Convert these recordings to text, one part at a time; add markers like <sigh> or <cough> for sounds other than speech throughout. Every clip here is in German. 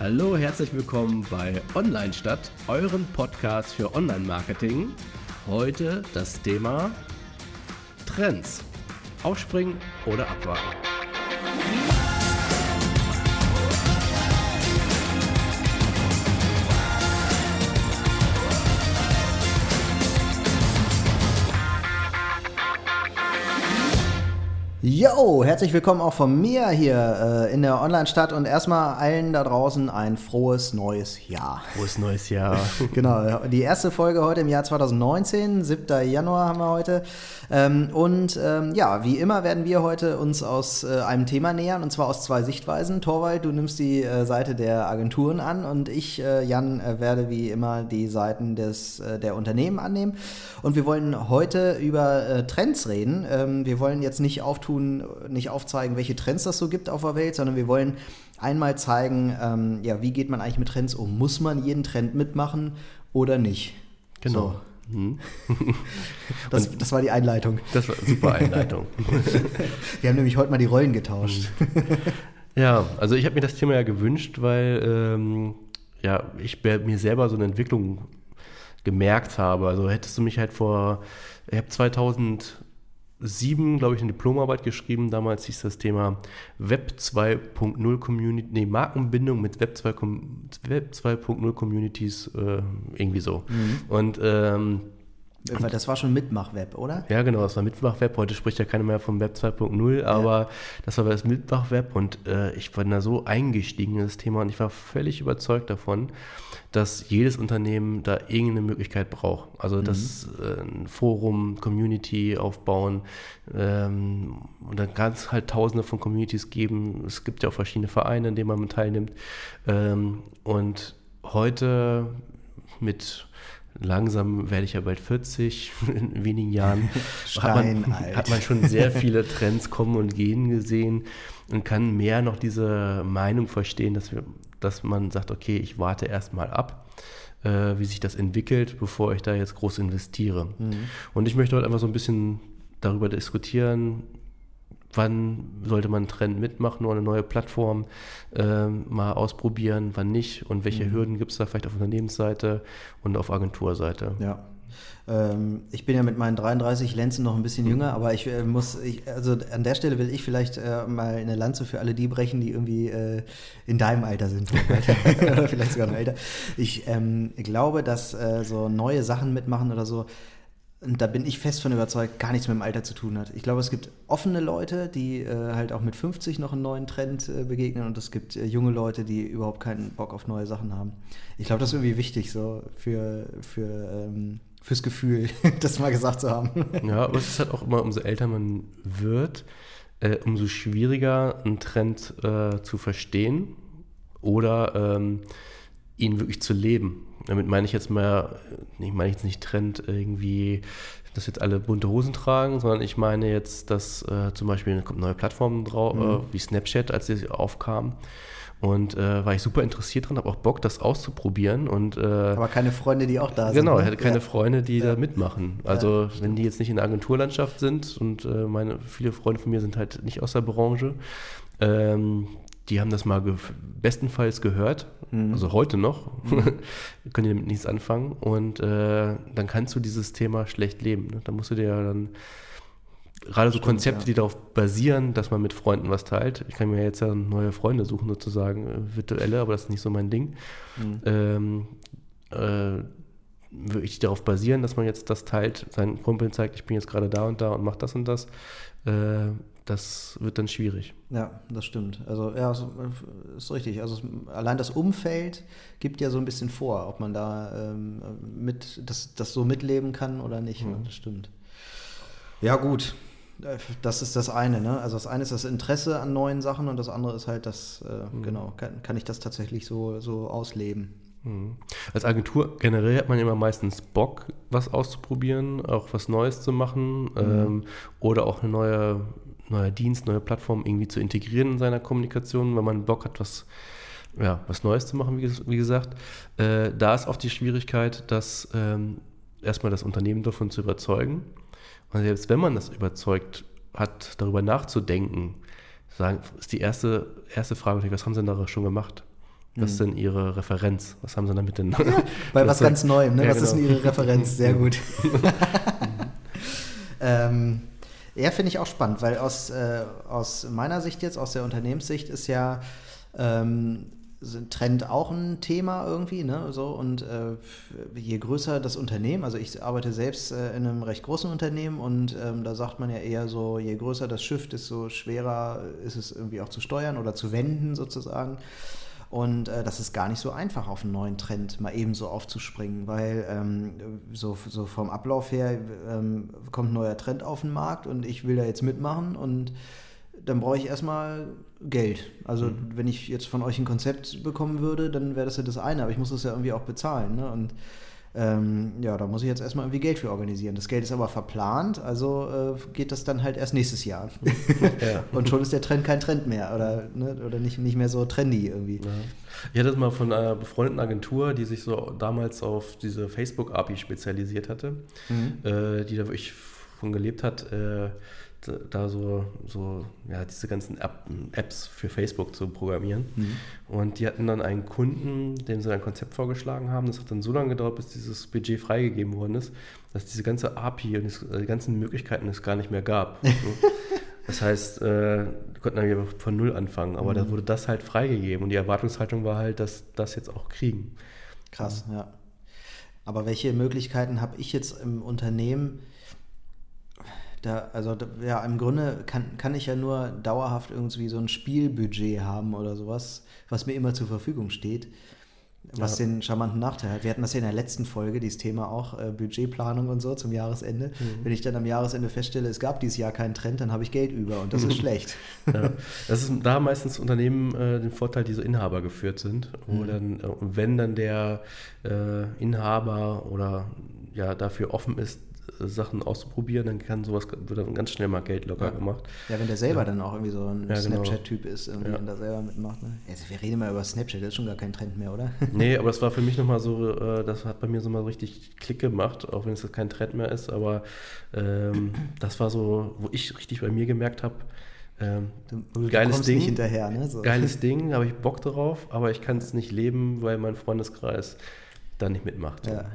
Hallo, herzlich willkommen bei Online Stadt, euren Podcast für Online-Marketing. Heute das Thema Trends. Aufspringen oder abwarten. Yo, herzlich willkommen auch von mir hier äh, in der Online-Stadt und erstmal allen da draußen ein frohes neues Jahr. Frohes neues Jahr. <laughs> genau, die erste Folge heute im Jahr 2019, 7. Januar haben wir heute. Ähm, und ähm, ja, wie immer werden wir heute uns aus äh, einem Thema nähern und zwar aus zwei Sichtweisen. Torwald, du nimmst die äh, Seite der Agenturen an und ich, äh, Jan, äh, werde wie immer die Seiten des, äh, der Unternehmen annehmen. Und wir wollen heute über Trends reden. Ähm, wir wollen jetzt nicht auftun, tun, nicht aufzeigen, welche Trends das so gibt auf der Welt, sondern wir wollen einmal zeigen, ähm, ja, wie geht man eigentlich mit Trends um? Muss man jeden Trend mitmachen oder nicht? Genau. So. Mhm. <laughs> Das, das, war die Einleitung. Das war eine super Einleitung. <laughs> Wir haben nämlich heute mal die Rollen getauscht. Mhm. Ja, also ich habe mir das Thema ja gewünscht, weil ähm, ja, ich mir selber so eine Entwicklung gemerkt habe. Also hättest du mich halt vor, ich habe 2000 sieben, glaube ich, eine Diplomarbeit geschrieben. Damals hieß das Thema Web 2.0 Community, nee, Markenbindung mit Web 2.0 Web 2.0 Communities, äh, irgendwie so. Mhm. Und ähm, das war schon Mitmachweb, oder? Ja, genau, das war Mitmachweb. Heute spricht ja keiner mehr vom Web 2.0, aber ja. das war das Mitmachweb und äh, ich war da so eingestiegen in das Thema und ich war völlig überzeugt davon, dass jedes Unternehmen da irgendeine Möglichkeit braucht. Also mhm. das äh, ein Forum, Community aufbauen ähm, und dann kann es halt tausende von Communities geben. Es gibt ja auch verschiedene Vereine, in denen man teilnimmt. Ähm, und heute mit langsam werde ich ja bald 40, <laughs> in wenigen Jahren <laughs> hat man, hat man schon sehr viele Trends kommen und gehen gesehen und kann mehr noch diese Meinung verstehen, dass, wir, dass man sagt, okay, ich warte erstmal ab, äh, wie sich das entwickelt, bevor ich da jetzt groß investiere. Mhm. Und ich möchte heute einfach so ein bisschen darüber diskutieren, wann sollte man einen Trend mitmachen oder eine neue Plattform äh, mal ausprobieren, wann nicht und welche mhm. Hürden gibt es da vielleicht auf Unternehmensseite und auf Agenturseite. Ja. Ähm, ich bin ja mit meinen 33 Lenzen noch ein bisschen mhm. jünger, aber ich äh, muss, ich, also an der Stelle will ich vielleicht äh, mal eine Lanze für alle die brechen, die irgendwie äh, in deinem Alter sind <laughs> oder vielleicht sogar noch älter. Ich ähm, glaube, dass äh, so neue Sachen mitmachen oder so, und da bin ich fest von überzeugt, gar nichts mit dem Alter zu tun hat. Ich glaube, es gibt offene Leute, die äh, halt auch mit 50 noch einen neuen Trend äh, begegnen und es gibt äh, junge Leute, die überhaupt keinen Bock auf neue Sachen haben. Ich glaube, das ist irgendwie wichtig so für, für, ähm, fürs Gefühl, <laughs> das mal gesagt zu haben. Ja, aber es ist halt auch immer, umso älter man wird, äh, umso schwieriger einen Trend äh, zu verstehen oder ähm, ihn wirklich zu leben. Damit meine ich jetzt mal, ich meine jetzt nicht Trend irgendwie, dass jetzt alle bunte Hosen tragen, sondern ich meine jetzt, dass äh, zum Beispiel kommt neue Plattformen drauf, mhm. äh, wie Snapchat, als sie aufkamen. Und äh, war ich super interessiert dran, habe auch Bock, das auszuprobieren. Und, äh, Aber keine Freunde, die auch da sind. Genau, ich hatte keine ja. Freunde, die ja. da mitmachen. Also ja, wenn die jetzt nicht in der Agenturlandschaft sind und äh, meine viele Freunde von mir sind halt nicht aus der Branche, ähm, die haben das mal ge bestenfalls gehört, mhm. also heute noch, mhm. <laughs> können die damit nichts anfangen und äh, dann kannst du dieses Thema schlecht leben. Ne? Da musst du dir ja dann gerade so Konzepte, ja. die darauf basieren, dass man mit Freunden was teilt. Ich kann mir jetzt ja neue Freunde suchen, sozusagen, äh, virtuelle, aber das ist nicht so mein Ding. Mhm. Ähm, äh, wirklich darauf basieren, dass man jetzt das teilt, seinen Kumpeln zeigt, ich bin jetzt gerade da und da und mache das und das. Äh, das wird dann schwierig. Ja, das stimmt. Also ja, ist, ist richtig. Also allein das Umfeld gibt ja so ein bisschen vor, ob man da ähm, mit das, das so mitleben kann oder nicht. Mhm. Das stimmt. Ja, gut. Das ist das eine, ne? Also das eine ist das Interesse an neuen Sachen und das andere ist halt das, äh, mhm. genau, kann, kann ich das tatsächlich so, so ausleben. Mhm. Als Agentur generell hat man immer meistens Bock, was auszuprobieren, auch was Neues zu machen mhm. ähm, oder auch eine neue neuer Dienst, neue Plattform irgendwie zu integrieren in seiner Kommunikation, wenn man Bock hat, was, ja, was Neues zu machen, wie, wie gesagt. Äh, da ist oft die Schwierigkeit, dass ähm, erstmal das Unternehmen davon zu überzeugen. Und selbst wenn man das überzeugt hat, darüber nachzudenken, sagen, ist die erste, erste Frage, was haben sie denn da schon gemacht? Was ist denn Ihre Referenz? Was haben Sie damit denn? Ja, <laughs> bei <laughs> was ganz Neuem, ne? Ja, was genau. ist denn Ihre Referenz? Sehr <laughs> gut. ähm, ja, finde ich auch spannend, weil aus, äh, aus meiner Sicht jetzt, aus der Unternehmenssicht, ist ja ähm, Trend auch ein Thema irgendwie, ne? So, und äh, je größer das Unternehmen, also ich arbeite selbst äh, in einem recht großen Unternehmen und ähm, da sagt man ja eher so, je größer das Schiff, desto schwerer ist es irgendwie auch zu steuern oder zu wenden sozusagen. Und äh, das ist gar nicht so einfach, auf einen neuen Trend mal eben so aufzuspringen, weil ähm, so, so vom Ablauf her ähm, kommt ein neuer Trend auf den Markt und ich will da jetzt mitmachen und dann brauche ich erstmal Geld. Also mhm. wenn ich jetzt von euch ein Konzept bekommen würde, dann wäre das ja das eine, aber ich muss das ja irgendwie auch bezahlen. Ne? Und ähm, ja, da muss ich jetzt erstmal irgendwie Geld für organisieren. Das Geld ist aber verplant, also äh, geht das dann halt erst nächstes Jahr. <laughs> Ja. Und schon ist der Trend kein Trend mehr oder, ne, oder nicht, nicht mehr so trendy irgendwie. Ja. Ich hatte das mal von einer befreundeten Agentur, die sich so damals auf diese Facebook-API spezialisiert hatte, mhm. äh, die da wirklich von gelebt hat. Äh, da so, so ja, diese ganzen App, Apps für Facebook zu programmieren. Mhm. Und die hatten dann einen Kunden, dem sie ein Konzept vorgeschlagen haben. Das hat dann so lange gedauert, bis dieses Budget freigegeben worden ist, dass diese ganze API und die ganzen Möglichkeiten es gar nicht mehr gab. <laughs> das heißt, äh, die konnten dann von Null anfangen, aber mhm. da wurde das halt freigegeben und die Erwartungshaltung war halt, dass das jetzt auch kriegen. Krass, ja. Aber welche Möglichkeiten habe ich jetzt im Unternehmen, da, also da, ja, im Grunde kann, kann ich ja nur dauerhaft irgendwie so ein Spielbudget haben oder sowas, was mir immer zur Verfügung steht, was ja. den charmanten Nachteil hat. Wir hatten das ja in der letzten Folge, dieses Thema auch, äh, Budgetplanung und so zum Jahresende. Mhm. Wenn ich dann am Jahresende feststelle, es gab dieses Jahr keinen Trend, dann habe ich Geld über und das ist <laughs> schlecht. Ja. Das ist da meistens Unternehmen äh, den Vorteil, die so Inhaber geführt sind. Mhm. dann, äh, wenn dann der äh, Inhaber oder ja dafür offen ist, Sachen auszuprobieren, dann kann sowas, wird dann ganz schnell mal Geld locker ja. gemacht. Ja, wenn der selber ja. dann auch irgendwie so ein ja, genau. Snapchat-Typ ist irgendwie und da selber mitmacht. Ne? Also wir reden mal über Snapchat, das ist schon gar kein Trend mehr, oder? <laughs> Nee, aber das war für mich nochmal so, äh, das hat bei mir so mal richtig Klick gemacht, auch wenn es kein Trend mehr ist, aber ähm, das war so, wo ich richtig bei mir gemerkt habe, ähm, du, geiles Ding, hinterher, ne? so. geiles <laughs> Ding, habe ich Bock drauf, aber ich kann es nicht leben, weil mein Freundeskreis da nicht mitmacht. Ja.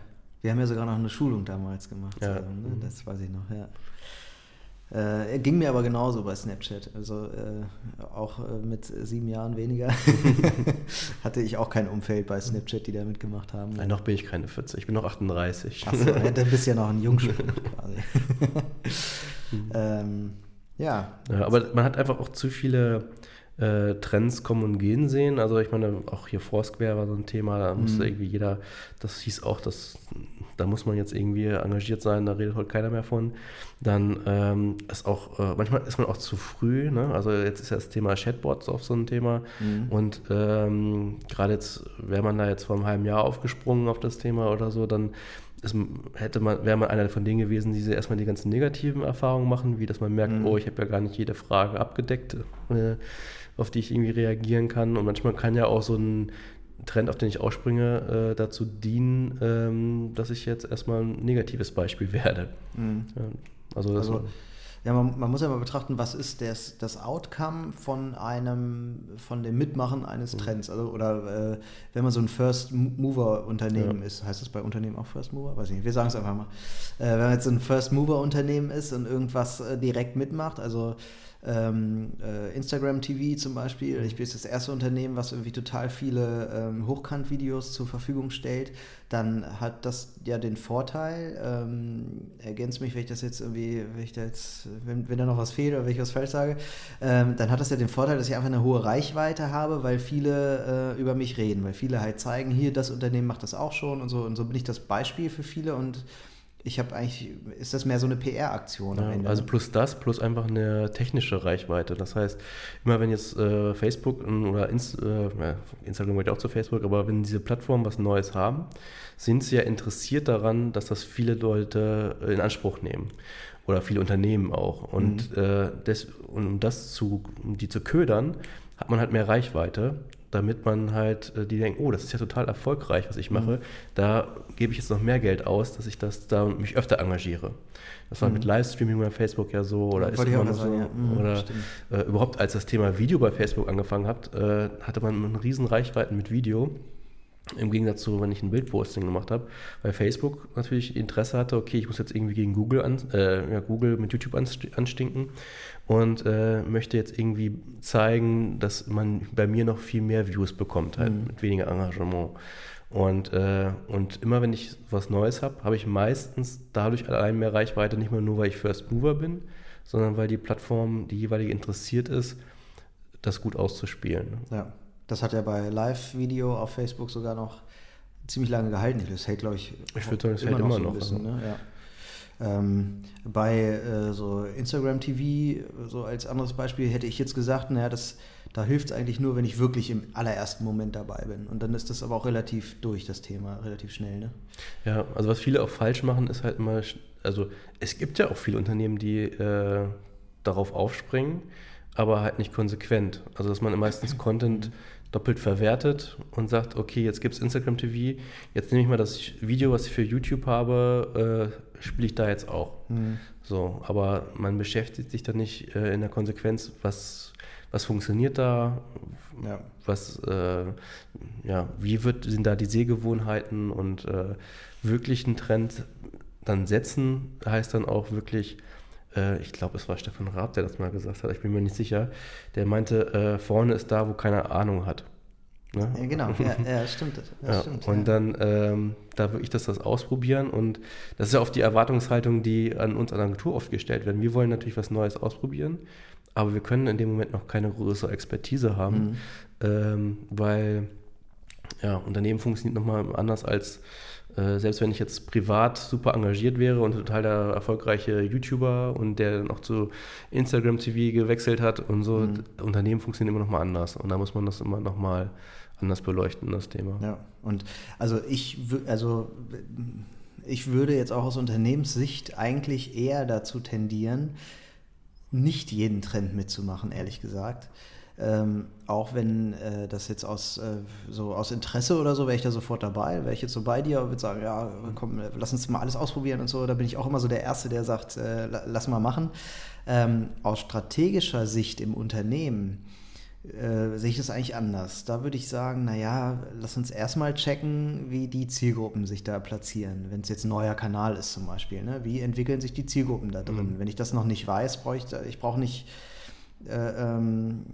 Wir haben ja sogar noch eine Schulung damals gemacht. Ja. Zusammen, ne? Das weiß ich noch, ja. Äh, ging mir aber genauso bei Snapchat. Also äh, auch äh, mit sieben Jahren weniger <laughs> <laughs> hatte ich auch kein Umfeld bei Snapchat, die da mitgemacht haben. Nein, noch bin ich keine 40, ich bin noch 38. Achso, ja, dann bist du ja noch ein Jungspund <laughs> quasi. ähm, ja. ja. Aber man hat einfach auch zu viele äh, Trends kommen und gehen sehen. Also ich meine, auch hier Foursquare war so ein Thema, da musste mhm. irgendwie jeder, das hieß auch, dass da muss man jetzt irgendwie engagiert sein, da redet heute keiner mehr von. Dann ähm, ist auch, äh, manchmal ist man auch zu früh, ne? Also jetzt ist ja das Thema Chatbots auf so ein Thema. Mhm. Und ähm, gerade jetzt, wäre man da jetzt vor einem halben Jahr aufgesprungen auf das Thema oder so, dann ist, hätte man, wäre man einer von denen gewesen, die erstmal die ganzen negativen Erfahrungen machen, wie dass man merkt, mhm. oh, ich habe ja gar nicht jede Frage abgedeckt. Äh, auf die ich irgendwie reagieren kann. Und manchmal kann ja auch so ein Trend, auf den ich ausspringe, äh, dazu dienen, ähm, dass ich jetzt erstmal ein negatives Beispiel werde. Mhm. Also, also ja, man, man, muss ja mal betrachten, was ist das, das Outcome von einem, von dem Mitmachen eines mhm. Trends. Also, oder äh, wenn man so ein First Mover Unternehmen ja. ist, heißt das bei Unternehmen auch First Mover? Weiß ich nicht, wir sagen es einfach mal. Äh, wenn man jetzt so ein First Mover Unternehmen ist und irgendwas äh, direkt mitmacht, also ähm, äh, Instagram TV zum Beispiel. Ich bin jetzt das erste Unternehmen, was irgendwie total viele ähm, Hochkant-Videos zur Verfügung stellt. Dann hat das ja den Vorteil, ähm, ergänzt mich, wenn ich das jetzt irgendwie, wenn ich da jetzt, wenn, wenn da noch was fehlt oder wenn ich was falsch sage, ähm, dann hat das ja den Vorteil, dass ich einfach eine hohe Reichweite habe, weil viele äh, über mich reden, weil viele halt zeigen, hier, das Unternehmen macht das auch schon und so. Und so bin ich das Beispiel für viele und ich habe eigentlich, ist das mehr so eine PR-Aktion ja, Also ne? plus das, plus einfach eine technische Reichweite. Das heißt, immer wenn jetzt äh, Facebook oder Inst äh, Instagram gehört auch zu Facebook, aber wenn diese Plattformen was Neues haben, sind sie ja interessiert daran, dass das viele Leute in Anspruch nehmen. Oder viele Unternehmen auch. Und, mhm. äh, des, und um das zu, um die zu ködern, hat man halt mehr Reichweite damit man halt, äh, die denken, oh, das ist ja total erfolgreich, was ich mache. Mhm. Da gebe ich jetzt noch mehr Geld aus, dass ich das da mich öfter engagiere. Das war mhm. mit Livestreaming bei Facebook ja so oder ja, ist immer noch so. Ja. Mhm, oder äh, überhaupt als das Thema Video bei Facebook angefangen hat, äh, hatte man eine riesen Reichweiten mit Video. Im Gegensatz zu, wenn ich ein Bildposting gemacht habe, weil Facebook natürlich Interesse hatte, okay, ich muss jetzt irgendwie gegen Google, an, äh, ja, Google mit YouTube anstinken und äh, möchte jetzt irgendwie zeigen, dass man bei mir noch viel mehr Views bekommt, halt mhm. mit weniger Engagement. Und, äh, und immer wenn ich was Neues habe, habe ich meistens dadurch allein mehr Reichweite, nicht mehr nur, weil ich First Mover bin, sondern weil die Plattform, die jeweilige interessiert ist, das gut auszuspielen. Ja. Das hat ja bei Live-Video auf Facebook sogar noch ziemlich lange gehalten. Das hält, glaube ich, ich würde sagen, das hält immer noch. Bisschen, also. ne? ja. Ähm, bei äh, so Instagram TV, so als anderes Beispiel, hätte ich jetzt gesagt, naja, das, da hilft es eigentlich nur, wenn ich wirklich im allerersten Moment dabei bin. Und dann ist das aber auch relativ durch, das Thema, relativ schnell. Ne? Ja, also was viele auch falsch machen, ist halt immer, also es gibt ja auch viele Unternehmen, die äh, darauf aufspringen, aber halt nicht konsequent. Also dass man meistens <laughs> Content doppelt verwertet und sagt, okay, jetzt gibt es Instagram TV, jetzt nehme ich mal das Video, was ich für YouTube habe, äh, spiele ich da jetzt auch. Mhm. So, aber man beschäftigt sich dann nicht äh, in der Konsequenz, was, was funktioniert da, ja. was, äh, ja, wie wird, sind da die Sehgewohnheiten und äh, wirklich einen Trend dann setzen, heißt dann auch wirklich, äh, ich glaube, es war Stefan Raab, der das mal gesagt hat, ich bin mir nicht sicher, der meinte, äh, vorne ist da, wo keiner Ahnung hat. Ne? Ja, genau, ja, ja stimmt. Das ja, stimmt und dann ähm, da wirklich das, das ausprobieren und das ist ja oft die Erwartungshaltung, die an uns an der Agentur oft gestellt werden. Wir wollen natürlich was Neues ausprobieren, aber wir können in dem Moment noch keine größere Expertise haben, mhm. ähm, weil ja, Unternehmen funktioniert nochmal anders als äh, selbst wenn ich jetzt privat super engagiert wäre und total der erfolgreiche YouTuber und der dann auch zu Instagram TV gewechselt hat und so, mhm. Unternehmen funktionieren immer noch mal anders und da muss man das immer noch mal anders beleuchten, das Thema. Ja, und also ich, also ich würde jetzt auch aus Unternehmenssicht eigentlich eher dazu tendieren, nicht jeden Trend mitzumachen, ehrlich gesagt. Ähm, auch wenn äh, das jetzt aus, äh, so aus Interesse oder so, wäre ich da sofort dabei, wäre ich jetzt so bei dir und würde sagen, ja, komm, lass uns mal alles ausprobieren und so. Da bin ich auch immer so der Erste, der sagt, äh, lass mal machen. Ähm, aus strategischer Sicht im Unternehmen äh, sehe ich das eigentlich anders. Da würde ich sagen, naja, lass uns erstmal checken, wie die Zielgruppen sich da platzieren. Wenn es jetzt ein neuer Kanal ist zum Beispiel, ne? wie entwickeln sich die Zielgruppen da drin? Mhm. Wenn ich das noch nicht weiß, brauche ich, ich brauche nicht äh, ähm,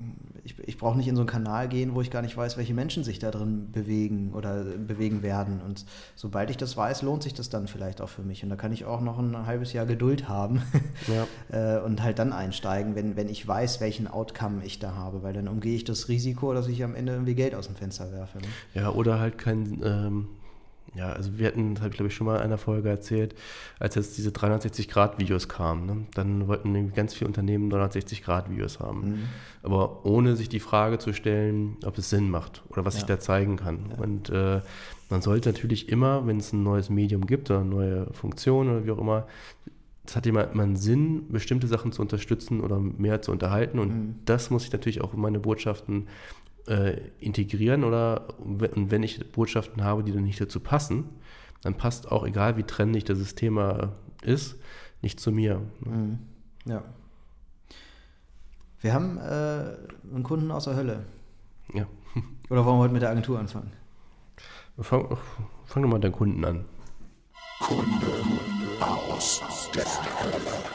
ich, ich brauche nicht in so einen Kanal gehen, wo ich gar nicht weiß, welche Menschen sich da drin bewegen oder bewegen werden. Und sobald ich das weiß, lohnt sich das dann vielleicht auch für mich. Und da kann ich auch noch ein halbes Jahr Geduld haben ja. <laughs> äh, und halt dann einsteigen, wenn, wenn ich weiß, welchen Outcome ich da habe, weil dann umgehe ich das Risiko, dass ich am Ende irgendwie Geld aus dem Fenster werfe. Ne? Ja, oder halt kein ähm ja, also wir hatten, das habe ich glaube ich schon mal in einer Folge erzählt, als jetzt diese 360-Grad-Videos kamen, ne? dann wollten ganz viele Unternehmen 360-Grad-Videos haben. Mhm. Aber ohne sich die Frage zu stellen, ob es Sinn macht oder was ja. ich da zeigen kann. Ja. Und äh, man sollte natürlich immer, wenn es ein neues Medium gibt oder eine neue Funktion oder wie auch immer, es hat immer, immer einen Sinn, bestimmte Sachen zu unterstützen oder mehr zu unterhalten. Und mhm. das muss ich natürlich auch in meine Botschaften äh, integrieren oder und wenn ich Botschaften habe, die dann nicht dazu passen, dann passt auch, egal wie trendig das Thema ist, nicht zu mir. Mhm. Ja. Wir haben äh, einen Kunden aus der Hölle. Ja. <laughs> Oder wollen wir heute mit der Agentur anfangen? Fang, fang doch mal mit den Kunden an. Kunde aus der Hölle.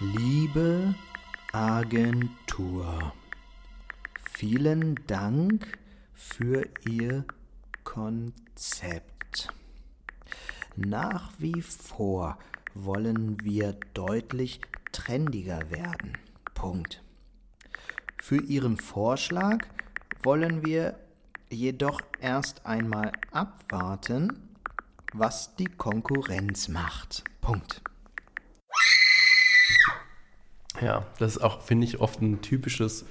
Liebe Agentur. Vielen Dank für Ihr Konzept. Nach wie vor wollen wir deutlich trendiger werden. Punkt. Für Ihren Vorschlag wollen wir jedoch erst einmal abwarten, was die Konkurrenz macht. Punkt. Ja, das ist auch, finde ich, oft ein typisches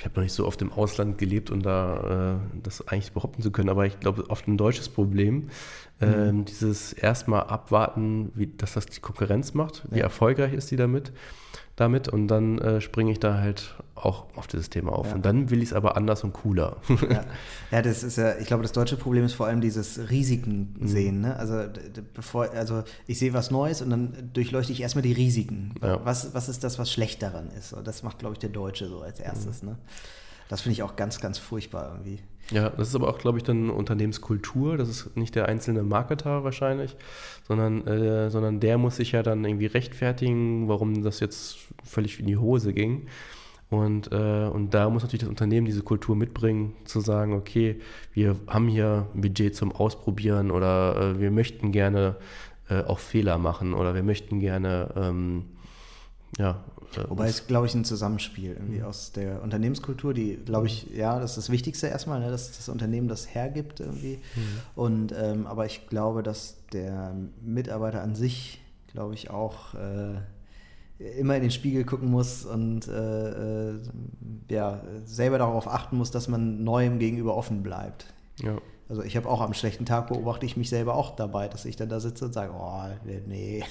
ich habe noch nicht so oft im Ausland gelebt, um da äh, das eigentlich behaupten zu können, aber ich glaube, oft ein deutsches Problem Ähm, dieses erstmal abwarten, wie, dass das die Konkurrenz macht, wie Ja. erfolgreich ist die damit, damit und dann äh, springe ich da halt auch auf dieses Thema auf. Ja. Und dann will ich es aber anders und cooler. Ja. <laughs> ja, das ist ja, ich glaube, das deutsche Problem ist vor allem dieses Risiken Mhm. sehen. Ne? Also, bevor, also ich sehe was Neues und dann durchleuchte ich erstmal die Risiken. Was, was ist das, was schlecht daran ist? Und das macht, glaube ich, der Deutsche so als erstes. Ne? Das finde ich auch ganz, ganz furchtbar irgendwie. Ja, das ist aber auch, glaube ich, dann Unternehmenskultur. Das ist nicht der einzelne Marketer wahrscheinlich, sondern, äh, sondern der muss sich ja dann irgendwie rechtfertigen, warum das jetzt völlig in die Hose ging. Und, äh, und da muss natürlich das Unternehmen diese Kultur mitbringen, zu sagen, okay, wir haben hier ein Budget zum Ausprobieren oder äh, wir möchten gerne äh, auch Fehler machen oder wir möchten gerne, ähm, ja. äh, Wobei es, glaube ich, ein Zusammenspiel irgendwie aus der Unternehmenskultur, die, glaube ich, ja, das ist das Wichtigste erstmal, ne, dass das Unternehmen das hergibt irgendwie. Und ähm, aber ich glaube, dass der Mitarbeiter an sich, glaube ich, auch äh, immer in den Spiegel gucken muss und äh, äh, ja, selber darauf achten muss, dass man Neuem gegenüber offen bleibt. ja. Also ich habe auch am schlechten Tag beobachte ich mich selber auch dabei, dass ich dann da sitze und sage, oh, nee.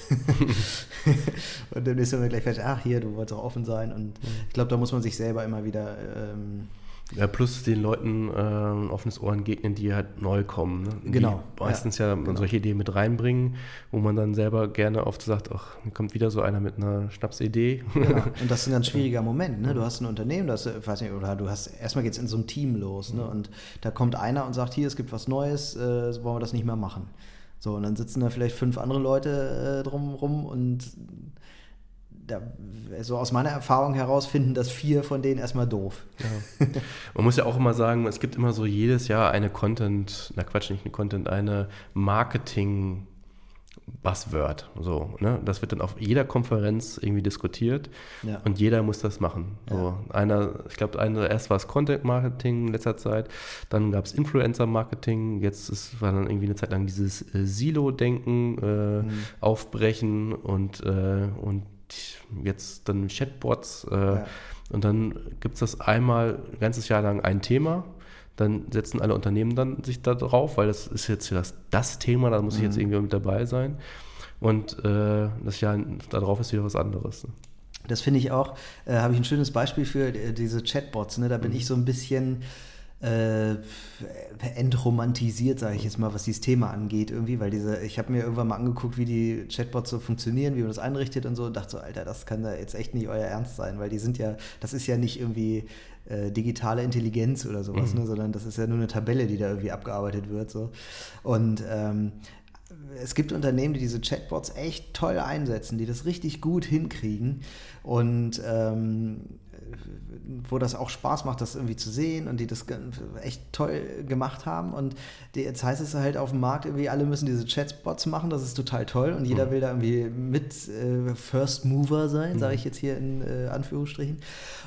<laughs> und dann ist mir gleich fertig, ach hier, du wolltest auch offen sein. Und ich glaube, da muss man sich selber immer wieder, ähm, Ja, plus den Leuten äh, ein offenes Ohr entgegnen, die halt neu kommen. Ne? Genau, Die meistens ja, solche Ideen mit reinbringen, wo man dann selber gerne oft sagt, ach, kommt wieder so einer mit einer Schnapsidee. genau. <laughs> und das ist ein ganz schwieriger Moment. Ne? Du hast ein Unternehmen, das, äh, weiß nicht, oder du hast, erstmal geht es in so ein Team los. Ne? Und da kommt einer und sagt, hier, es gibt was Neues, äh, wollen wir das nicht mehr machen. So, und dann sitzen da vielleicht fünf andere Leute äh, drumrum und da, so aus meiner Erfahrung heraus finden das vier von denen erstmal doof. Ja. Man muss ja auch immer sagen, es gibt immer so jedes Jahr eine Content, na Quatsch, nicht eine Content, eine Marketing Buzzword. So, ne? Das wird dann auf jeder Konferenz irgendwie diskutiert Ja. und jeder muss das machen. So, einer, ich glaube, einer, erst war es Content Marketing in letzter Zeit, dann gab es Influencer Marketing, jetzt ist, war dann irgendwie eine Zeit lang dieses äh, Silo-Denken äh, Mhm. aufbrechen und, äh, und jetzt dann Chatbots. Äh, Ja. Und dann gibt es das einmal ein ganzes Jahr lang ein Thema. Dann setzen alle Unternehmen dann sich da drauf, weil das ist jetzt das, das Thema, da muss ich jetzt Mhm. irgendwie mit dabei sein. Und äh, das Jahr darauf ist wieder was anderes. ne? Das finde ich auch, äh, habe ich ein schönes Beispiel für äh, diese Chatbots. Ne? Da bin ich so ein bisschen äh, entromantisiert, sage ich jetzt mal, was dieses Thema angeht irgendwie, weil diese, ich habe mir irgendwann mal angeguckt, wie die Chatbots so funktionieren, wie man das einrichtet und so und dachte so, Alter, das kann da jetzt echt nicht euer Ernst sein, weil die sind ja, das ist ja nicht irgendwie äh, digitale Intelligenz oder sowas, ne? sondern das ist ja nur eine Tabelle, die da irgendwie abgearbeitet wird. So. Und ähm, es gibt Unternehmen, die diese Chatbots echt toll einsetzen, die das richtig gut hinkriegen und ähm, wo das auch Spaß macht, das irgendwie zu sehen und die das echt toll gemacht haben. Und die, jetzt heißt es halt auf dem Markt irgendwie, alle müssen diese Chatbots machen, das ist total toll und jeder will da irgendwie mit äh, First Mover sein, sage ich jetzt hier in äh, Anführungsstrichen.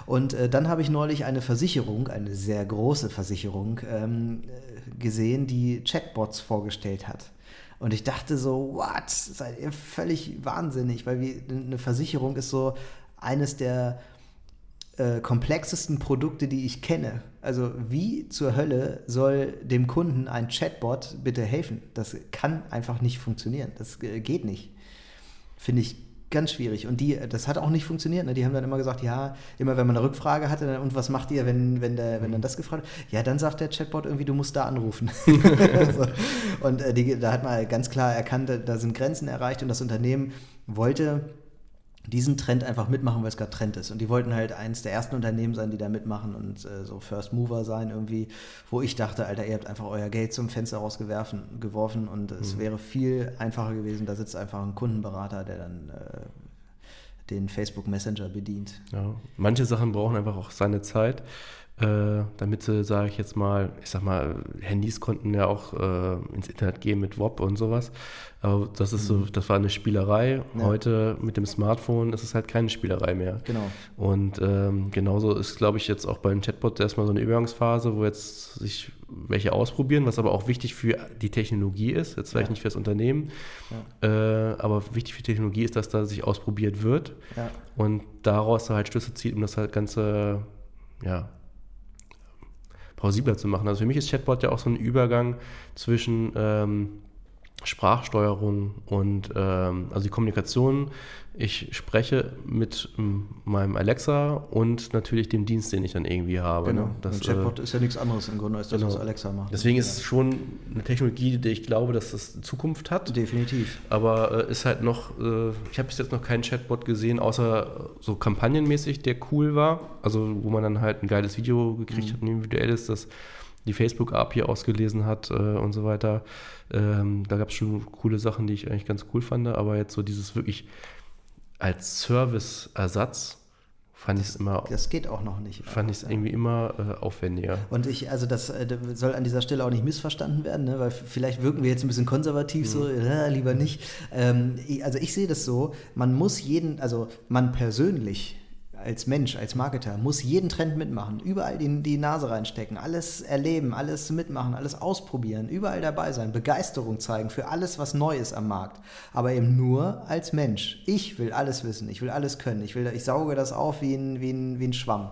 Und äh, dann habe ich neulich eine Versicherung, eine sehr große Versicherung, ähm, gesehen, die Chatbots vorgestellt hat. Und ich dachte so, what? Seid ihr völlig wahnsinnig? Weil wie, eine Versicherung ist so eines der äh, komplexesten Produkte, die ich kenne. Also wie zur Hölle soll dem Kunden ein Chatbot bitte helfen? Das kann einfach nicht funktionieren. Das äh, geht nicht. Finde ich ganz schwierig. Und die, das hat auch nicht funktioniert. Ne? Die haben dann immer gesagt, ja, immer wenn man eine Rückfrage hatte, dann, und was macht ihr, wenn, wenn, der, wenn dann das gefragt wird? Ja, dann sagt der Chatbot irgendwie, du musst da anrufen. <laughs> so. Und äh, die, da hat man ganz klar erkannt, da sind Grenzen erreicht und das Unternehmen wollte diesen Trend einfach mitmachen, weil es gerade Trend ist. Und die wollten halt eins der ersten Unternehmen sein, die da mitmachen und äh, so First Mover sein irgendwie, wo ich dachte, Alter, ihr habt einfach euer Geld zum Fenster rausgeworfen geworfen und es wäre viel einfacher gewesen, da sitzt einfach ein Kundenberater, der dann äh, den Facebook Messenger bedient. Ja. Manche Sachen brauchen einfach auch seine Zeit, äh, damit sie, sage ich jetzt mal, ich sag mal, Handys konnten ja auch äh, ins Internet gehen mit WOP und sowas. Aber das ist so, das war eine Spielerei. Ja. Heute mit dem Smartphone ist es halt keine Spielerei mehr. Genau. Und ähm, genauso ist, glaube ich, jetzt auch bei den Chatbots erstmal so eine Übergangsphase, wo jetzt sich welche ausprobieren, was aber auch wichtig für die Technologie ist, jetzt vielleicht Ja. nicht fürs Unternehmen, äh, aber wichtig für die Technologie ist, dass da sich ausprobiert wird Ja. und daraus halt Schlüsse zieht, um das halt Ganze, ja, plausibler zu machen. Also für mich ist Chatbot ja auch so ein Übergang zwischen, ähm, Sprachsteuerung und ähm, also die Kommunikation. Ich spreche mit ähm, meinem Alexa und natürlich dem Dienst, den ich dann irgendwie habe. Genau. Ne? Das, ein Chatbot äh, ist ja nichts anderes im Grunde als das, genau. was Alexa macht. Deswegen ist es schon eine Technologie, die ich glaube, dass das Zukunft hat. Definitiv. Aber äh, ist halt noch, äh, ich habe bis jetzt noch keinen Chatbot gesehen, außer so kampagnenmäßig, der cool war. Also wo man dann halt ein geiles Video gekriegt Mhm. hat, ein individuelles, das die Facebook-API ausgelesen hat äh, und so weiter. Ähm, da gab es schon coole Sachen, die ich eigentlich ganz cool fand. Aber jetzt so dieses wirklich als Service-Ersatz fand ich es immer, Das geht auch noch nicht. fand ich es irgendwie immer äh, aufwendiger. Und ich, also das äh, soll an dieser Stelle auch nicht missverstanden werden, ne? weil vielleicht wirken wir jetzt ein bisschen konservativ, so, äh, lieber nicht. Ähm, also ich sehe das so, man muss jeden, also man persönlich als Mensch, als Marketer, muss jeden Trend mitmachen, überall die, die Nase reinstecken, alles erleben, alles mitmachen, alles ausprobieren, überall dabei sein, Begeisterung zeigen für alles, was neu ist am Markt. Aber eben nur als Mensch. Ich will alles wissen, ich will alles können, ich, will, ich sauge das auf wie ein, wie ein, wie ein Schwamm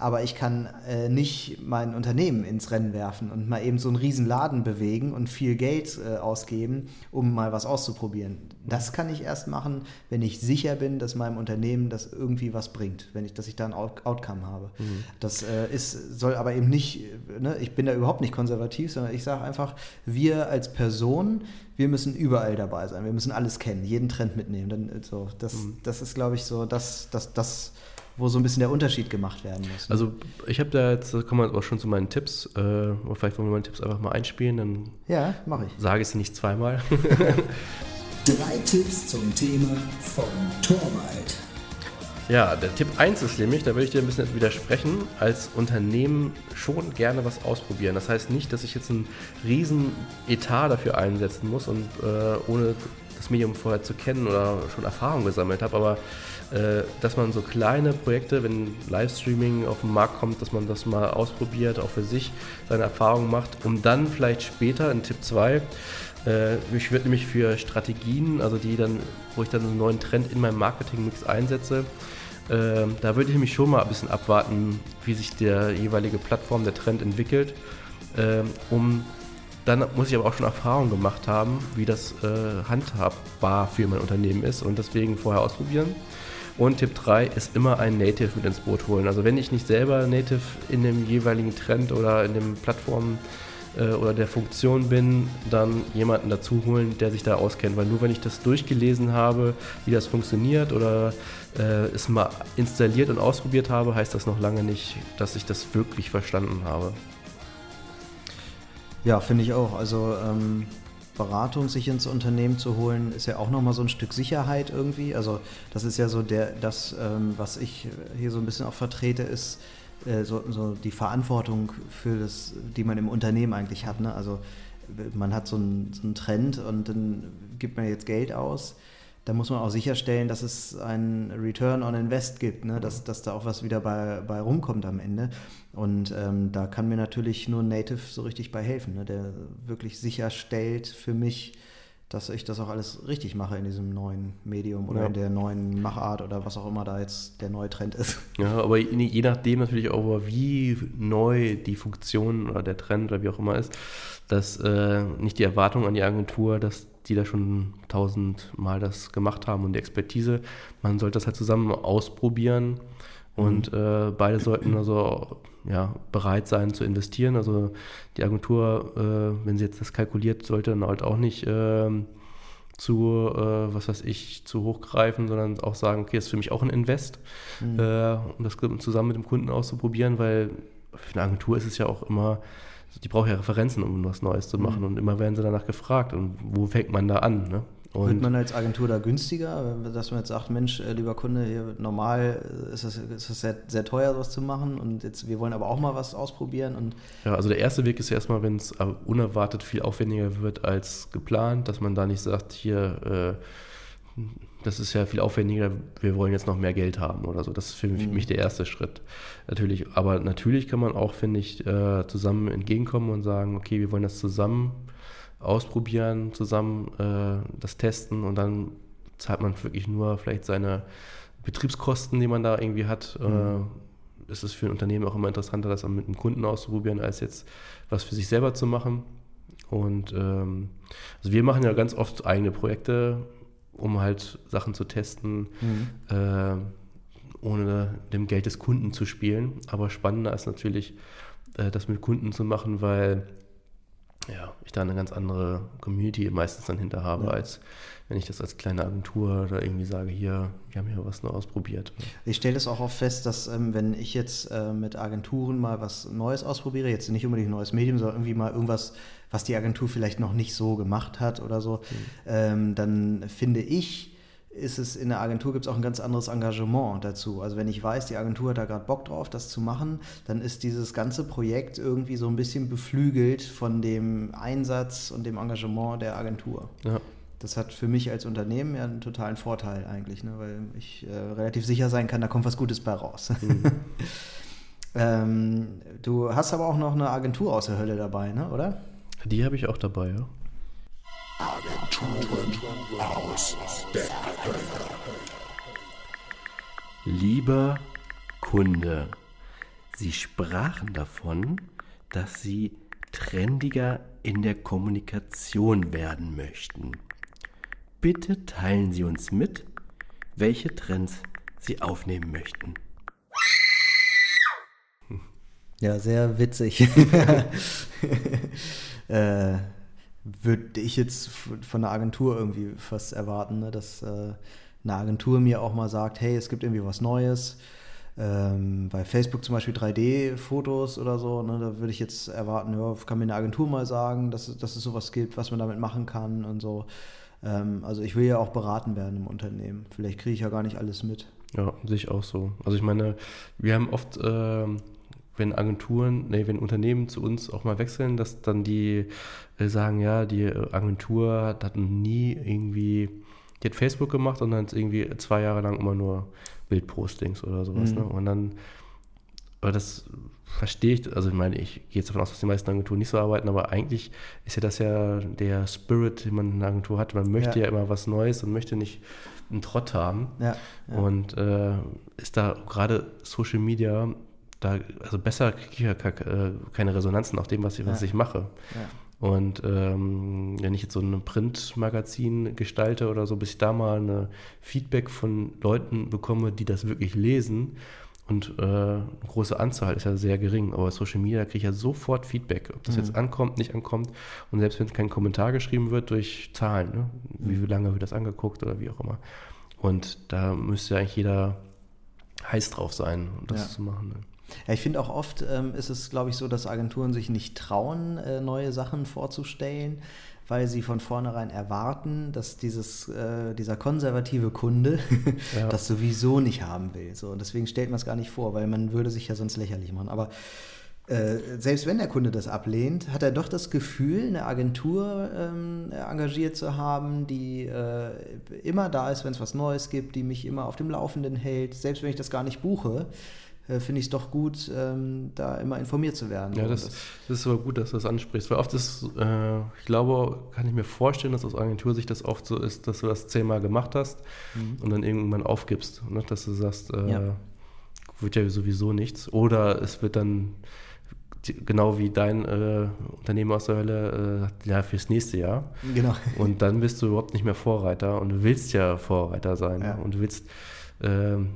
aber ich kann äh, nicht mein Unternehmen ins Rennen werfen und mal eben so einen riesen Laden bewegen und viel Geld äh, ausgeben, um mal was auszuprobieren. Das kann ich erst machen, wenn ich sicher bin, dass meinem Unternehmen das irgendwie was bringt, wenn ich, dass ich da ein Out Outcome habe. Das äh, ist, soll aber eben nicht, ne, ich bin da überhaupt nicht konservativ, sondern ich sage einfach, wir als Person, wir müssen überall dabei sein, wir müssen alles kennen, jeden Trend mitnehmen. Dann, äh, so, das, das ist, glaube ich, so, das, das, das, wo so ein bisschen der Unterschied gemacht werden muss. ne? Also ich habe da jetzt, da kommen wir auch schon zu meinen Tipps. Äh, oder vielleicht wollen wir meine Tipps einfach mal einspielen, dann Ja, mache ich. sage ich sie nicht zweimal. <laughs> Drei Tipps zum Thema von Torwald. Ja, der Tipp 1 ist nämlich, da will ich dir ein bisschen widersprechen, als Unternehmen schon gerne was ausprobieren. Das heißt nicht, dass ich jetzt einen riesen Etat dafür einsetzen muss und äh, ohne das Medium vorher zu kennen oder schon Erfahrung gesammelt habe, aber dass man so kleine Projekte, wenn Livestreaming auf den Markt kommt, dass man das mal ausprobiert, auch für sich seine Erfahrungen macht, um dann vielleicht später in Tipp 2 äh, ich würde nämlich für Strategien, also die dann, wo ich dann einen neuen Trend in meinem Marketingmix einsetze, äh, da würde ich nämlich schon mal ein bisschen abwarten, wie sich der jeweilige Plattform, der Trend entwickelt, äh, um dann muss ich aber auch schon Erfahrung gemacht haben, wie das äh, handhabbar für mein Unternehmen ist und deswegen vorher ausprobieren. Und Tipp 3 ist immer ein Native mit ins Boot holen. Also wenn ich nicht selber Native in dem jeweiligen Trend oder in dem Plattform äh, oder der Funktion bin, dann jemanden dazu holen, der sich da auskennt. Weil nur wenn ich das durchgelesen habe, wie das funktioniert oder äh, es mal installiert und ausprobiert habe, heißt das noch lange nicht, dass ich das wirklich verstanden habe. Ja, finde ich auch. Also ähm, Beratung sich ins Unternehmen zu holen, ist ja auch nochmal so ein Stück Sicherheit irgendwie. Also das ist ja so der, das, ähm, was ich hier so ein bisschen auch vertrete, ist äh, so, so die Verantwortung für das, die man im Unternehmen eigentlich hat. Ne? Also man hat so einen, so einen Trend und dann gibt man jetzt Geld aus. Da muss man auch sicherstellen, dass es einen Return on Invest gibt, ne? dass, dass da auch was wieder bei, bei rumkommt am Ende. Und ähm, da kann mir natürlich nur Native so richtig bei helfen, ne? der wirklich sicherstellt für mich, dass ich das auch alles richtig mache in diesem neuen Medium oder Ja. in der neuen Machart oder was auch immer da jetzt der neue Trend ist. Ja, aber je nachdem natürlich auch, wie neu die Funktion oder der Trend oder wie auch immer ist, dass äh, nicht die Erwartung an die Agentur, dass die da schon tausendmal das gemacht haben und die Expertise, man sollte das halt zusammen ausprobieren und äh, beide sollten also ja, bereit sein zu investieren. Also die Agentur, äh, wenn sie jetzt das kalkuliert, sollte dann halt auch nicht ähm, zu, äh, was weiß ich, zu hochgreifen, sondern auch sagen, okay, das ist für mich auch ein Invest, äh, um das zusammen mit dem Kunden auszuprobieren, weil für eine Agentur ist es ja auch immer, die braucht ja Referenzen, um was Neues zu machen und immer werden sie danach gefragt und wo fängt man da an, ne? Wird Und man als Agentur da günstiger, dass man jetzt sagt, Mensch, äh, lieber Kunde, hier normal äh, ist es, ist es sehr, sehr teuer, sowas zu machen und jetzt wir wollen aber auch mal was ausprobieren und ja, also der erste Weg ist ja erstmal, wenn es äh, unerwartet viel aufwendiger wird als geplant, dass man da nicht sagt, hier, äh, das ist ja viel aufwendiger, wir wollen jetzt noch mehr Geld haben oder so. Das ist für mich der erste Schritt. Natürlich, aber natürlich kann man auch, finde ich, äh, zusammen entgegenkommen und sagen, okay, wir wollen das zusammen ausprobieren, zusammen äh, das testen und dann zahlt man wirklich nur vielleicht seine Betriebskosten, die man da irgendwie hat. Äh, ist es für ein Unternehmen auch immer interessanter, das mit einem Kunden auszuprobieren, als jetzt was für sich selber zu machen. Und ähm, also wir machen ja ganz oft eigene Projekte, um halt Sachen zu testen, Mhm. äh, ohne dem Geld des Kunden zu spielen. Aber spannender ist natürlich, äh, das mit Kunden zu machen, weil ja, ich da eine ganz andere Community meistens dann hinter habe, Ja. als wenn ich das als kleine Agentur oder irgendwie sage, hier, wir haben hier was nur ausprobiert. Ich stelle es auch oft fest, dass ähm, wenn ich jetzt äh, mit Agenturen mal was Neues ausprobiere, jetzt nicht unbedingt ein neues Medium, sondern irgendwie mal irgendwas, was die Agentur vielleicht noch nicht so gemacht hat oder so, ähm, dann finde ich, ist es in der Agentur gibt es auch ein ganz anderes Engagement dazu. Also wenn ich weiß, die Agentur hat da gerade Bock drauf, das zu machen, dann ist dieses ganze Projekt irgendwie so ein bisschen beflügelt von dem Einsatz und dem Engagement der Agentur. Ja. Das hat für mich als Unternehmen ja einen totalen Vorteil eigentlich, ne? weil ich äh, relativ sicher sein kann, da kommt was Gutes bei raus. <laughs> ähm, du hast aber auch noch eine Agentur aus der Hölle dabei, ne? oder? Die habe ich auch dabei, ja. Lieber Kunde, Sie sprachen davon, dass Sie trendiger in der Kommunikation werden möchten. Bitte teilen Sie uns mit, welche Trends Sie aufnehmen möchten. Ja, sehr witzig. <laughs> äh, Würde ich jetzt von der Agentur irgendwie fast erwarten, ne? dass äh, eine Agentur mir auch mal sagt, hey, es gibt irgendwie was Neues. Ähm, bei Facebook zum Beispiel 3D-Fotos oder so, ne, da würde ich jetzt erwarten, ja, kann mir eine Agentur mal sagen, dass, es- dass es sowas gibt, was man damit machen kann und so. Ähm, also ich will ja auch beraten werden im Unternehmen. Vielleicht kriege ich ja gar nicht alles mit. Ja, sehe ich auch so. Also ich meine, wir haben oft, ähm, wenn Agenturen, nee, wenn Unternehmen zu uns auch mal wechseln, dass dann die äh, sagen, ja, die äh, Agentur hat, hat nie irgendwie, die hat Facebook gemacht und dann irgendwie zwei Jahre lang immer nur Bildpostings oder sowas. Mhm. Ne? Und dann, aber das verstehe ich, also ich meine, ich gehe jetzt davon aus, dass die meisten Agenturen nicht so arbeiten, aber eigentlich ist ja das ja der Spirit, den man in einer Agentur hat. Man möchte Ja. ja, immer was Neues und möchte nicht einen Trott haben. Ja, ja. Und äh, ist da gerade Social Media, da, also besser kriege ich ja äh, keine Resonanzen auf dem, was ich, was Ja. ich mache. ja. Und ähm, wenn ich jetzt so ein Printmagazin gestalte oder so, bis ich da mal eine Feedback von Leuten bekomme, die das wirklich lesen. Und äh, eine große Anzahl ist ja sehr gering, aber Social Media kriege ich ja sofort Feedback, ob das Mhm. jetzt ankommt, nicht ankommt. Und selbst wenn kein Kommentar geschrieben wird, durch Zahlen, ne? wie Mhm. lange wird das angeguckt oder wie auch immer. Und da müsste eigentlich jeder heiß drauf sein, um das Ja. zu machen. Ne? Ja, ich finde auch oft ähm, ist es, glaube ich, so, dass Agenturen sich nicht trauen, äh, neue Sachen vorzustellen, weil sie von vornherein erwarten, dass dieses, äh, dieser konservative Kunde <laughs> Ja. das sowieso nicht haben will. So, und deswegen stellt man es gar nicht vor, weil man würde sich ja sonst lächerlich machen. Aber äh, selbst wenn der Kunde das ablehnt, hat er doch das Gefühl, eine Agentur ähm, engagiert zu haben, die äh, immer da ist, wenn es was Neues gibt, die mich immer auf dem Laufenden hält. Selbst wenn ich das gar nicht buche, äh, finde ich es doch gut, ähm, da immer informiert zu werden. Ja, So, das, das ist aber gut, dass du das ansprichst, weil oft ist, äh, ich glaube, kann ich mir vorstellen, dass aus Agentursicht das oft so ist, dass du das zehnmal gemacht hast und dann irgendwann aufgibst, ne? dass du sagst, äh, Ja. wird ja sowieso nichts. Oder es wird dann genau wie dein äh, Unternehmen aus der Hölle, äh, ja, fürs nächste Jahr. Genau. Und dann bist du überhaupt nicht mehr Vorreiter und du willst ja Vorreiter sein. Ja. Und du willst, ähm,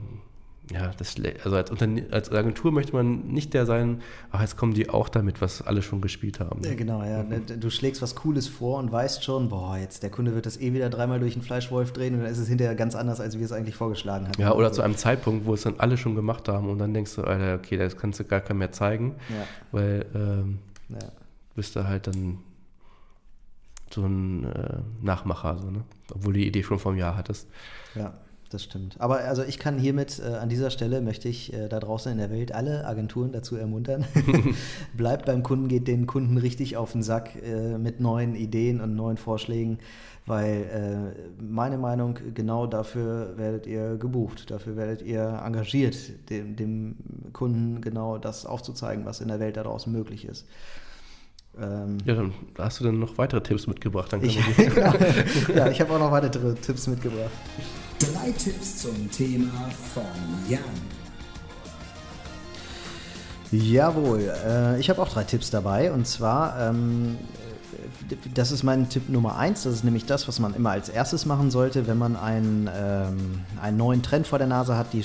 ja, das, also als, Unterne als Agentur möchte man nicht der sein, ach, jetzt kommen die auch damit, was alle schon gespielt haben. Ja, genau, ja. Du schlägst was Cooles vor und weißt schon, boah, jetzt der Kunde wird das eh wieder dreimal durch den Fleischwolf drehen und dann ist es hinterher ganz anders, als wir es eigentlich vorgeschlagen hatten. Ja, oder Also, zu einem Zeitpunkt, wo es dann alle schon gemacht haben und dann denkst du, Alter, okay, das kannst du gar keinem mehr zeigen, Ja, weil ähm, ja. bist du halt dann so ein äh, Nachmacher, so, ne? obwohl du die Idee schon vom Jahr hattest. Ja, das stimmt. Aber also ich kann hiermit äh, an dieser Stelle möchte ich äh, da draußen in der Welt alle Agenturen dazu ermuntern. <laughs> Bleibt beim Kunden, geht den Kunden richtig auf den Sack äh, mit neuen Ideen und neuen Vorschlägen, weil äh, meine Meinung, genau dafür werdet ihr gebucht, dafür werdet ihr engagiert, dem, dem Kunden genau das aufzuzeigen, was in der Welt da draußen möglich ist. Ähm, Ja, dann hast du dann noch weitere Tipps mitgebracht. Dann <laughs> ich, genau. ja, ich habe auch noch weitere Tipps mitgebracht. Drei Tipps zum Thema von Jan. Jawohl, äh, ich habe auch drei Tipps dabei. Und zwar ähm, das ist mein Tipp Nummer eins. Das ist nämlich das, was man immer als erstes machen sollte, wenn man einen, ähm, einen neuen Trend vor der Nase hat, die,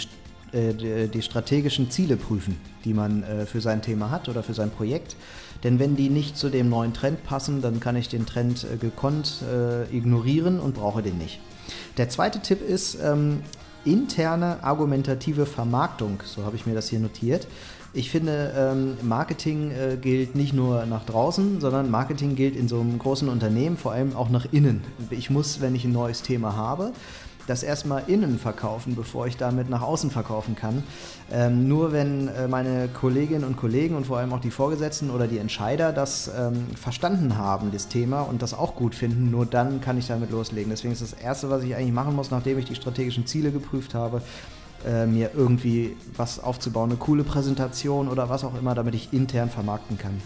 äh, die, strategischen Ziele prüfen, die man äh, für sein Thema hat oder für sein Projekt. Denn wenn die nicht zu dem neuen Trend passen, dann kann ich den Trend äh, gekonnt äh, ignorieren und brauche den nicht. Der zweite Tipp ist ähm, interne argumentative Vermarktung. So habe ich mir das hier notiert. Ich finde, ähm, Marketing äh, gilt nicht nur nach draußen, sondern Marketing gilt in so einem großen Unternehmen vor allem auch nach innen. Ich muss, wenn ich ein neues Thema habe, das erstmal innen verkaufen, bevor ich damit nach außen verkaufen kann. Ähm, nur wenn äh, meine Kolleginnen und Kollegen und vor allem auch die Vorgesetzten oder die Entscheider das ähm, verstanden haben, das Thema, und das auch gut finden, nur dann kann ich damit loslegen. Deswegen ist das Erste, was ich eigentlich machen muss, nachdem ich die strategischen Ziele geprüft habe, äh, mir irgendwie was aufzubauen, eine coole Präsentation oder was auch immer, damit ich intern vermarkten kann.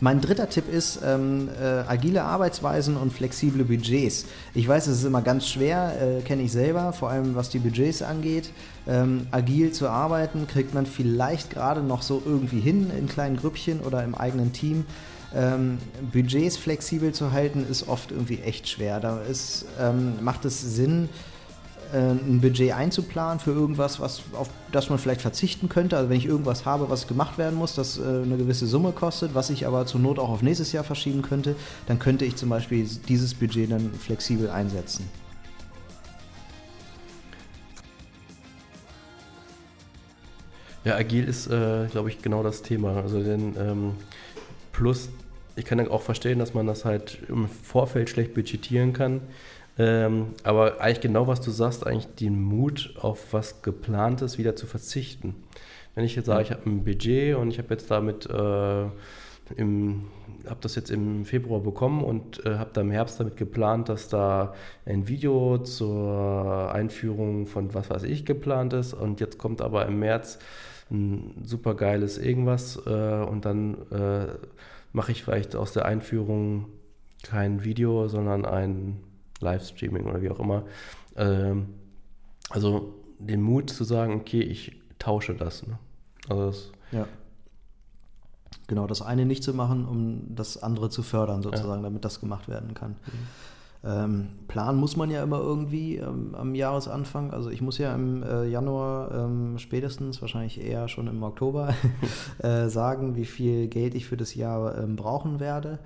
Mein dritter Tipp ist ähm, äh, agile Arbeitsweisen und flexible Budgets. Ich weiß, es ist immer ganz schwer, äh, kenne ich selber, vor allem was die Budgets angeht. Ähm, agil zu arbeiten kriegt man vielleicht gerade noch so irgendwie hin in kleinen Grüppchen oder im eigenen Team. Ähm, Budgets flexibel zu halten ist oft irgendwie echt schwer. Da ist, ähm, macht es Sinn, ein Budget einzuplanen für irgendwas, was, auf das man vielleicht verzichten könnte. Also wenn ich irgendwas habe, was gemacht werden muss, das äh, eine gewisse Summe kostet, was ich aber zur Not auch auf nächstes Jahr verschieben könnte, dann könnte ich zum Beispiel dieses Budget dann flexibel einsetzen. Ja, agil ist, äh, glaube ich, genau das Thema. Also denn ähm, plus, ich kann auch verstehen, dass man das halt im Vorfeld schlecht budgetieren kann. Ähm, aber eigentlich genau, was du sagst, eigentlich den Mut auf was geplantes wieder zu verzichten. Wenn ich jetzt sage, ich habe ein Budget und ich habe jetzt damit äh, im habe das jetzt im Februar bekommen und äh, habe da im Herbst damit geplant, dass da ein Video zur Einführung von was weiß ich geplant ist und jetzt kommt aber im März ein super geiles irgendwas äh, und dann äh, mache ich vielleicht aus der Einführung kein Video, sondern ein Livestreaming oder wie auch immer. Ähm, also den Mut zu sagen, okay, ich tausche das. Ne? Also das ja. Genau, das eine nicht zu machen, um das andere zu fördern, sozusagen, ja. damit das gemacht werden kann. Mhm. Ähm, planen muss man ja immer irgendwie ähm, am Jahresanfang. Also ich muss ja im äh, Januar ähm, spätestens, wahrscheinlich eher schon im Oktober, <laughs> äh, sagen, wie viel Geld ich für das Jahr ähm, brauchen werde.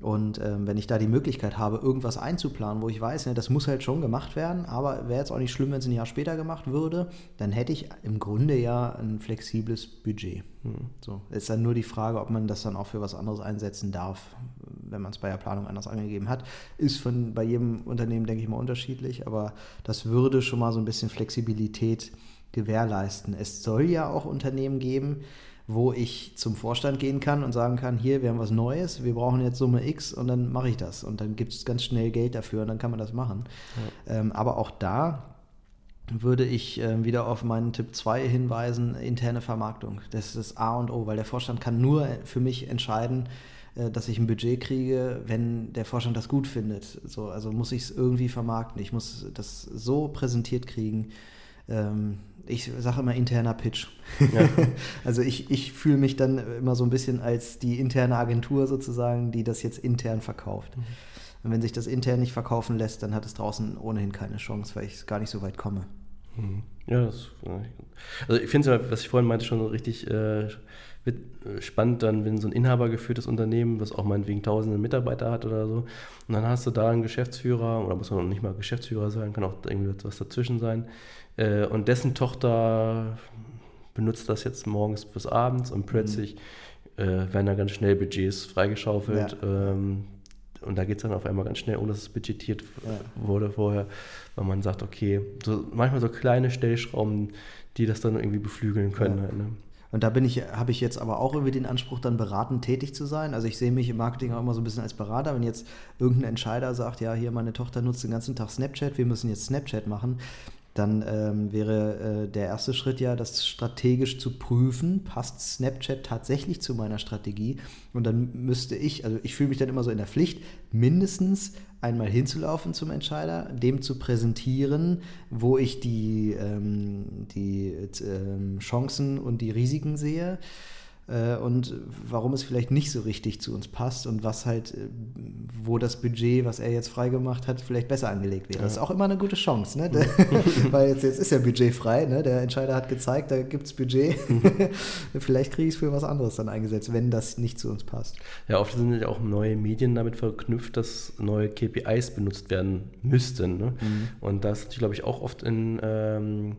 Und ähm, wenn ich da die Möglichkeit habe, irgendwas einzuplanen, wo ich weiß, ne, das muss halt schon gemacht werden, aber wäre jetzt auch nicht schlimm, wenn es ein Jahr später gemacht würde, dann hätte ich im Grunde ja ein flexibles Budget. Hm. So ist dann nur die Frage, ob man das dann auch für was anderes einsetzen darf, wenn man es bei der Planung anders angegeben hat. Ist von bei jedem Unternehmen, denke ich mal, unterschiedlich, aber das würde schon mal so ein bisschen Flexibilität gewährleisten. Es soll ja auch Unternehmen geben, wo ich zum Vorstand gehen kann und sagen kann, hier, wir haben was Neues, wir brauchen jetzt Summe X und dann mache ich das. Und dann gibt es ganz schnell Geld dafür und dann kann man das machen. Ja. Ähm, aber auch da würde ich äh, wieder auf meinen Tipp 2 hinweisen, interne Vermarktung. Das ist das A und O, weil der Vorstand kann nur für mich entscheiden, äh, dass ich ein Budget kriege, wenn der Vorstand das gut findet. So, also muss ich es irgendwie vermarkten. Ich muss das so präsentiert kriegen, ähm, ich sage immer interner Pitch. Ja. <laughs> also ich, ich fühle mich dann immer so ein bisschen als die interne Agentur sozusagen, die das jetzt intern verkauft. Mhm. Und wenn sich das intern nicht verkaufen lässt, dann hat es draußen ohnehin keine Chance, weil ich gar nicht so weit komme. Mhm. Ja, das, also ich finde es, was ich vorhin meinte, schon richtig äh, spannend, dann, wenn so ein inhabergeführtes Unternehmen, was auch meinetwegen tausende Mitarbeiter hat oder so, und dann hast du da einen Geschäftsführer, oder muss man noch nicht mal Geschäftsführer sein, kann auch irgendwie was dazwischen sein, äh, und dessen Tochter benutzt das jetzt morgens bis abends und plötzlich mhm. äh, werden da ganz schnell Budgets freigeschaufelt. Ja. Ähm, und da geht es dann auf einmal ganz schnell, ohne dass es budgetiert ja. wurde vorher, weil man sagt, okay, so manchmal so kleine Stellschrauben, die das dann irgendwie beflügeln können. Ja. Halt, ne? Und da bin ich, habe ich jetzt aber auch irgendwie den Anspruch, dann beratend tätig zu sein. Also ich sehe mich im Marketing auch immer so ein bisschen als Berater. Wenn jetzt irgendein Entscheider sagt, ja, hier meine Tochter nutzt den ganzen Tag Snapchat, wir müssen jetzt Snapchat machen, dann ähm, wäre äh, der erste Schritt ja, das strategisch zu prüfen, passt Snapchat tatsächlich zu meiner Strategie? Und dann müsste ich, also ich fühle mich dann immer so in der Pflicht, mindestens einmal hinzulaufen zum Entscheider, dem zu präsentieren, wo ich die, ähm, die ähm, Chancen und die Risiken sehe äh, und warum es vielleicht nicht so richtig zu uns passt und was halt, äh, wo das Budget, was er jetzt freigemacht hat, vielleicht besser angelegt wäre. Das ist auch immer eine gute Chance, ne? <laughs> weil jetzt, jetzt ist ja Budget frei, ne? der Entscheider hat gezeigt, da gibt es Budget. <laughs> vielleicht kriege ich es für was anderes dann eingesetzt, wenn das nicht zu uns passt. Ja, oft sind ja auch neue Medien damit verknüpft, dass neue KPIs benutzt werden müssten. Ne? Mhm. Und das ist, glaube ich, auch oft in ähm,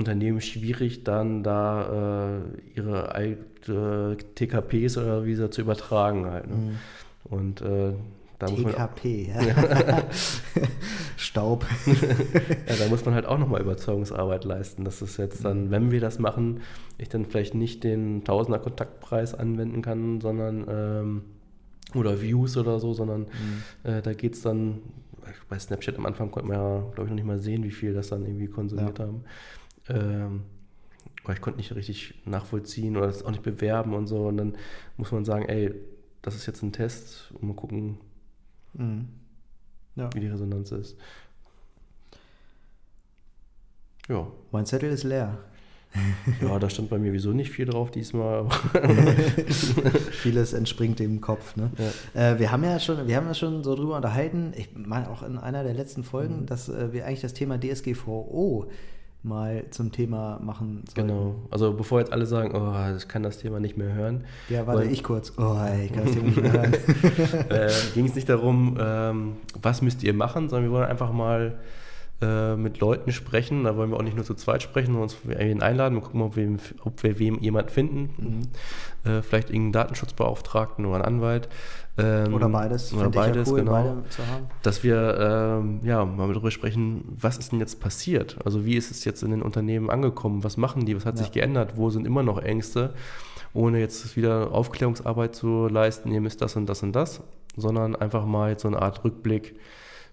Unternehmen schwierig, dann da äh, ihre alte TKPs oder wie sie zu übertragen halt. Ne? Mhm. Und äh, da TKP, man, ja. <laughs> <laughs> Staub. <laughs> ja, da muss man halt auch nochmal Überzeugungsarbeit leisten, dass es jetzt dann, wenn wir das machen, ich dann vielleicht nicht den Tausender Kontaktpreis anwenden kann, sondern ähm, oder Views oder so, sondern mhm. äh, da geht es dann, bei Snapchat am Anfang konnte man ja, glaube ich, noch nicht mal sehen, wie viel das dann irgendwie konsumiert ja. haben. Ähm, aber ich konnte nicht richtig nachvollziehen oder das auch nicht bewerben und so. Und dann muss man sagen, ey, das ist jetzt ein Test und mal gucken, mhm. ja. wie die Resonanz ist. Ja. Mein Zettel ist leer. <laughs> Ja, da stand bei mir wieso nicht viel drauf diesmal. <laughs> Vieles entspringt dem Kopf. Ne? Ja. Äh, wir haben ja schon, wir haben ja schon so drüber unterhalten, ich meine auch in einer der letzten Folgen, mhm. dass äh, wir eigentlich das Thema DSGVO mal zum Thema machen sollen. Genau. Also bevor jetzt alle sagen, oh, ich kann das Thema nicht mehr hören. Ja, warte, ich kurz. Oh, ich kann das Thema nicht mehr <laughs> hören. <laughs> äh, Ging es nicht darum, ähm, was müsst ihr machen, sondern wir wollen einfach mal äh, mit Leuten sprechen. Da wollen wir auch nicht nur zu zweit sprechen, sondern uns wen einladen und gucken, ob wir, ob wir wem jemand finden. Mhm. Äh, vielleicht irgendeinen Datenschutzbeauftragten oder einen Anwalt. Ähm, oder beides. Oder beides, ja cool, genau. Beide dass wir ähm, ja, mal darüber sprechen, was ist denn jetzt passiert? Also wie ist es jetzt in den Unternehmen angekommen? Was machen die? Was hat ja. sich geändert? Wo sind immer noch Ängste? Ohne jetzt wieder Aufklärungsarbeit zu leisten, ihr müsst das und das und das, sondern einfach mal jetzt so eine Art Rückblick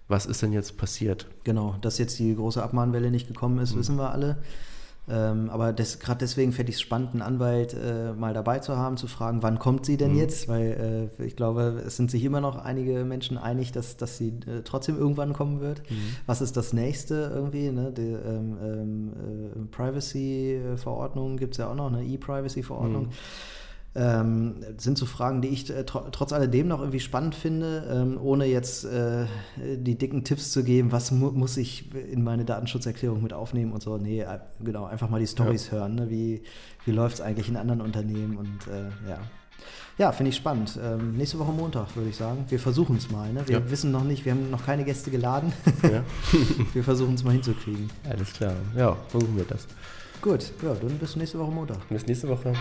was ist denn jetzt passiert? Genau, dass jetzt die große Abmahnwelle nicht gekommen ist, mhm. wissen wir alle. Ähm, aber gerade deswegen fände ich es spannend, einen Anwalt äh, mal dabei zu haben, zu fragen, wann kommt sie denn mhm. jetzt? Weil äh, ich glaube, es sind sich immer noch einige Menschen einig, dass, dass sie äh, trotzdem irgendwann kommen wird. Mhm. Was ist das nächste irgendwie? Ne? Die ähm, ähm, äh, Privacy-Verordnung gibt es ja auch noch, eine E-Privacy-Verordnung. Mhm. Ähm, sind so Fragen, die ich äh, tr trotz alledem noch irgendwie spannend finde, ähm, ohne jetzt äh, die dicken Tipps zu geben, was mu muss ich in meine Datenschutzerklärung mit aufnehmen und so. Nee, äh, genau, einfach mal die Stories ja. hören. Ne? Wie, wie läuft es eigentlich in anderen Unternehmen und äh, ja. Ja, finde ich spannend. Ähm, nächste Woche Montag, würde ich sagen. Wir versuchen es mal. Ne? Wir ja. wissen noch nicht, wir haben noch keine Gäste geladen. Ja. <laughs> <laughs> wir versuchen es mal hinzukriegen. Alles klar. Ja, versuchen wir das. Gut, ja, dann bis nächste Woche Montag. Bis nächste Woche.